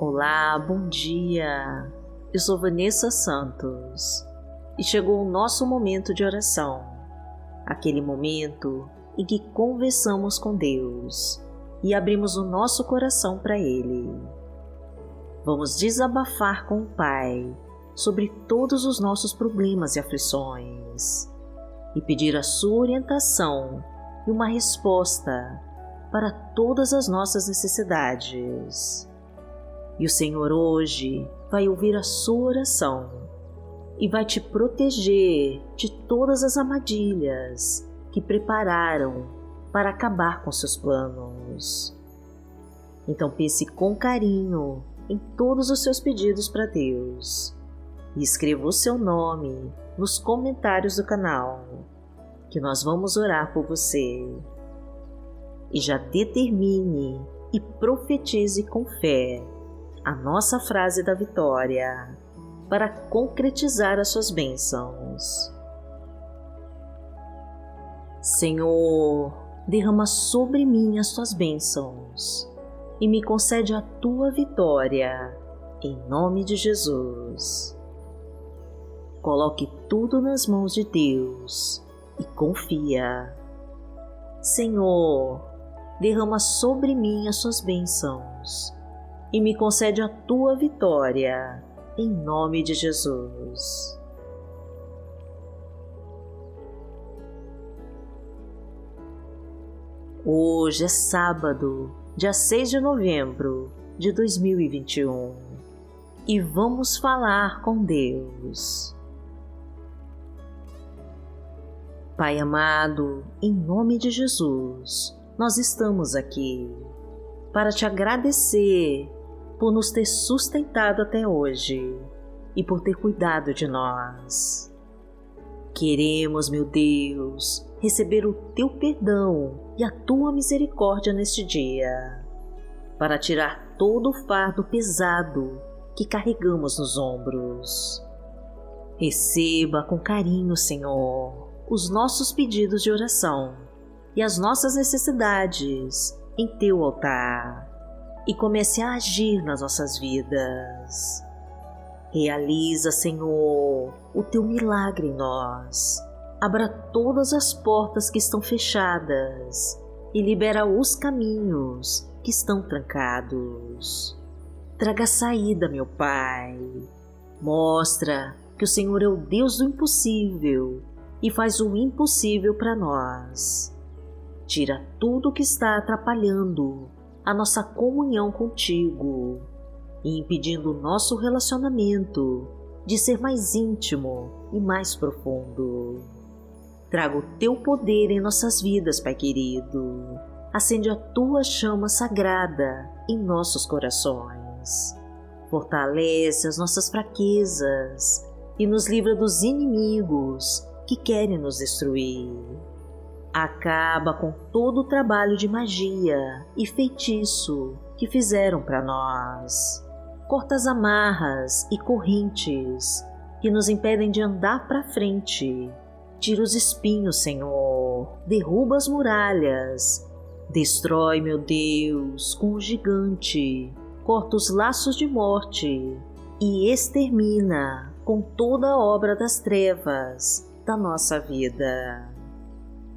Olá, bom dia. Eu sou Vanessa Santos e chegou o nosso momento de oração. Aquele momento em que conversamos com Deus e abrimos o nosso coração para Ele. Vamos desabafar com o Pai sobre todos os nossos problemas e aflições e pedir a Sua orientação e uma resposta para todas as nossas necessidades. E o Senhor hoje vai ouvir a sua oração e vai te proteger de todas as armadilhas que prepararam para acabar com seus planos. Então pense com carinho em todos os seus pedidos para Deus e escreva o seu nome nos comentários do canal, que nós vamos orar por você. E já determine e profetize com fé a nossa frase da vitória para concretizar as suas bênçãos. Senhor, derrama sobre mim as tuas bênçãos e me concede a tua vitória, em nome de Jesus. Coloque tudo nas mãos de Deus e confia. Senhor, derrama sobre mim as suas bênçãos e me concede a tua vitória, em nome de Jesus. Hoje é sábado, dia 6 de novembro de 2021 e vamos falar com Deus. Pai amado, em nome de Jesus, nós estamos aqui para te agradecer por nos ter sustentado até hoje e por ter cuidado de nós. Queremos, meu Deus, receber o teu perdão e a tua misericórdia neste dia, para tirar todo o fardo pesado que carregamos nos ombros. Receba com carinho, Senhor, os nossos pedidos de oração e as nossas necessidades em teu altar e comece a agir nas nossas vidas. Realiza, Senhor, o teu milagre em nós. Abra todas as portas que estão fechadas e libera os caminhos que estão trancados. Traga saída, meu Pai. Mostra que o Senhor é o Deus do impossível e faz o impossível para nós. Tira tudo que está atrapalhando a nossa comunhão contigo e impedindo o nosso relacionamento de ser mais íntimo e mais profundo. Traga o teu poder em nossas vidas, Pai querido. Acende a tua chama sagrada em nossos corações. Fortalece as nossas fraquezas e nos livra dos inimigos que querem nos destruir. Acaba com todo o trabalho de magia e feitiço que fizeram para nós. Corta as amarras e correntes que nos impedem de andar para frente. Tira os espinhos, Senhor. Derruba as muralhas. Destrói, meu Deus, com o gigante. Corta os laços de morte e extermina com toda a obra das trevas da nossa vida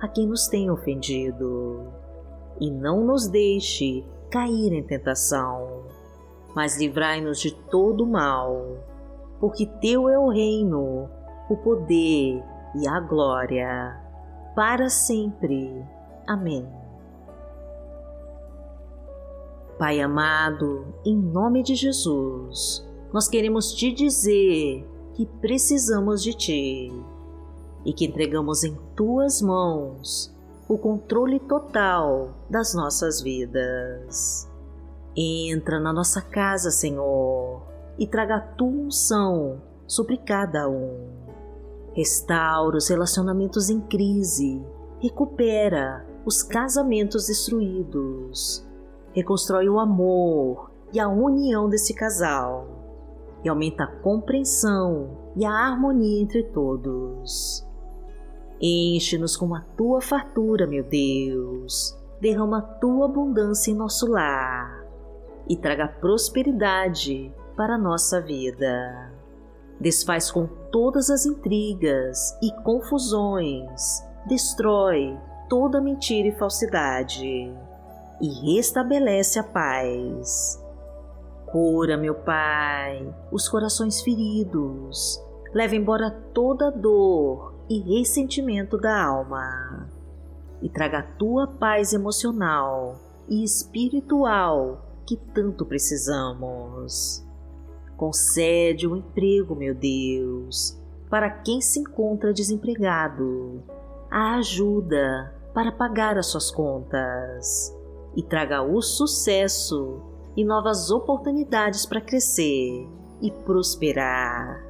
a quem nos tem ofendido. E não nos deixe cair em tentação, mas livrai-nos de todo mal, porque Teu é o reino, o poder e a glória, para sempre. Amém. Pai amado, em nome de Jesus, nós queremos te dizer que precisamos de Ti e que entregamos em tuas mãos o controle total das nossas vidas. Entra na nossa casa, Senhor, e traga a tua unção sobre cada um. Restaura os relacionamentos em crise, recupera os casamentos destruídos, reconstrói o amor e a união desse casal e aumenta a compreensão e a harmonia entre todos. Enche-nos com a tua fartura, meu Deus. Derrama a tua abundância em nosso lar e traga prosperidade para a nossa vida. Desfaz com todas as intrigas e confusões, destrói toda mentira e falsidade e restabelece a paz. Cura, meu Pai, os corações feridos, leva embora toda dor e ressentimento da alma. E traga a tua paz emocional e espiritual que tanto precisamos. Concede um emprego, meu Deus, para quem se encontra desempregado, a ajuda para pagar as suas contas. E traga o sucesso e novas oportunidades para crescer e prosperar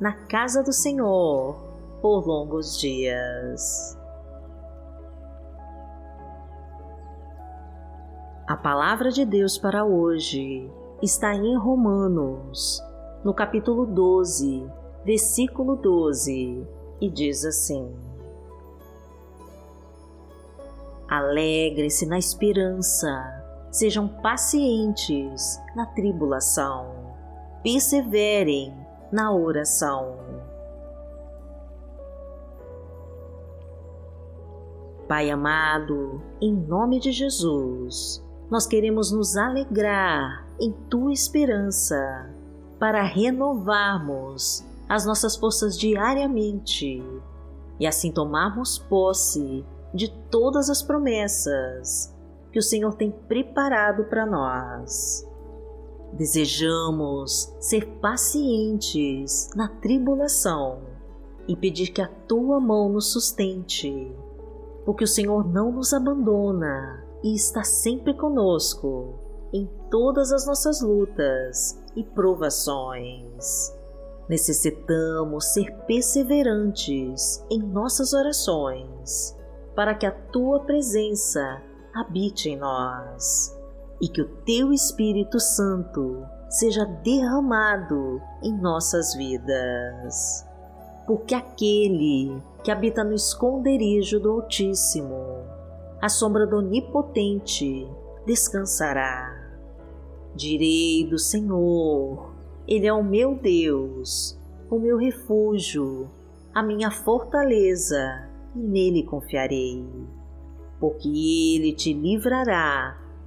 na casa do Senhor por longos dias. A palavra de Deus para hoje está em Romanos, no capítulo 12, versículo 12, e diz assim: Alegre-se na esperança, sejam pacientes na tribulação, perseverem na oração. Pai amado, em nome de Jesus, nós queremos nos alegrar em tua esperança para renovarmos as nossas forças diariamente e assim tomarmos posse de todas as promessas que o Senhor tem preparado para nós. Desejamos ser pacientes na tribulação e pedir que a tua mão nos sustente, porque o Senhor não nos abandona e está sempre conosco em todas as nossas lutas e provações. Necessitamos ser perseverantes em nossas orações para que a tua presença habite em nós e que o Teu Espírito Santo seja derramado em nossas vidas. Porque aquele que habita no esconderijo do Altíssimo, a sombra do Onipotente, descansará. Direi do Senhor, Ele é o meu Deus, o meu refúgio, a minha fortaleza, e nele confiarei. Porque Ele te livrará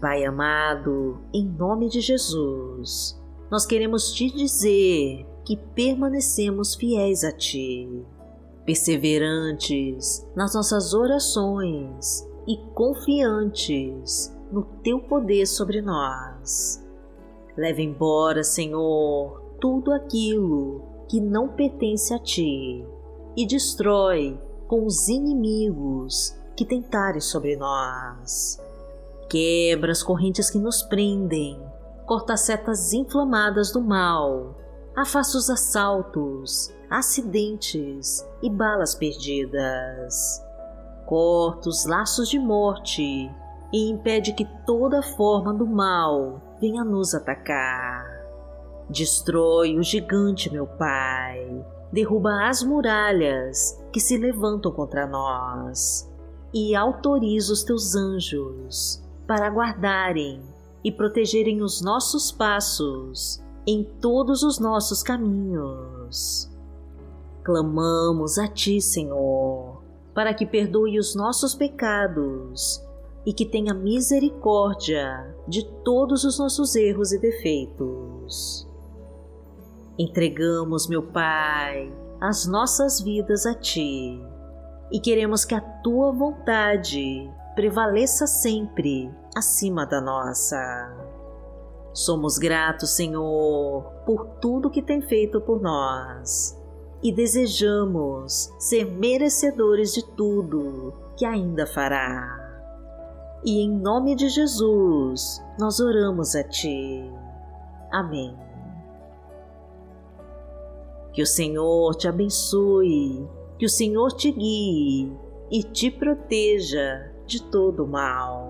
Pai amado, em nome de Jesus, nós queremos te dizer que permanecemos fiéis a Ti, perseverantes nas nossas orações e confiantes no Teu poder sobre nós. Leva embora, Senhor, tudo aquilo que não pertence a Ti e destrói com os inimigos que tentarem sobre nós. Quebra as correntes que nos prendem corta setas inflamadas do mal, afasta os assaltos, acidentes e balas perdidas. Corta os laços de morte e impede que toda forma do mal venha nos atacar. Destrói o gigante, meu Pai, derruba as muralhas que se levantam contra nós e autoriza os teus anjos para guardarem e protegerem os nossos passos em todos os nossos caminhos. Clamamos a Ti, Senhor, para que perdoe os nossos pecados e que tenha misericórdia de todos os nossos erros e defeitos. Entregamos, meu Pai, as nossas vidas a Ti e queremos que a Tua vontade prevaleça sempre acima da nossa. Somos gratos, Senhor, por tudo que tem feito por nós e desejamos ser merecedores de tudo que ainda fará. E em nome de Jesus, nós oramos a Ti. Amém. Que o Senhor te abençoe, que o Senhor te guie e te proteja de todo mal.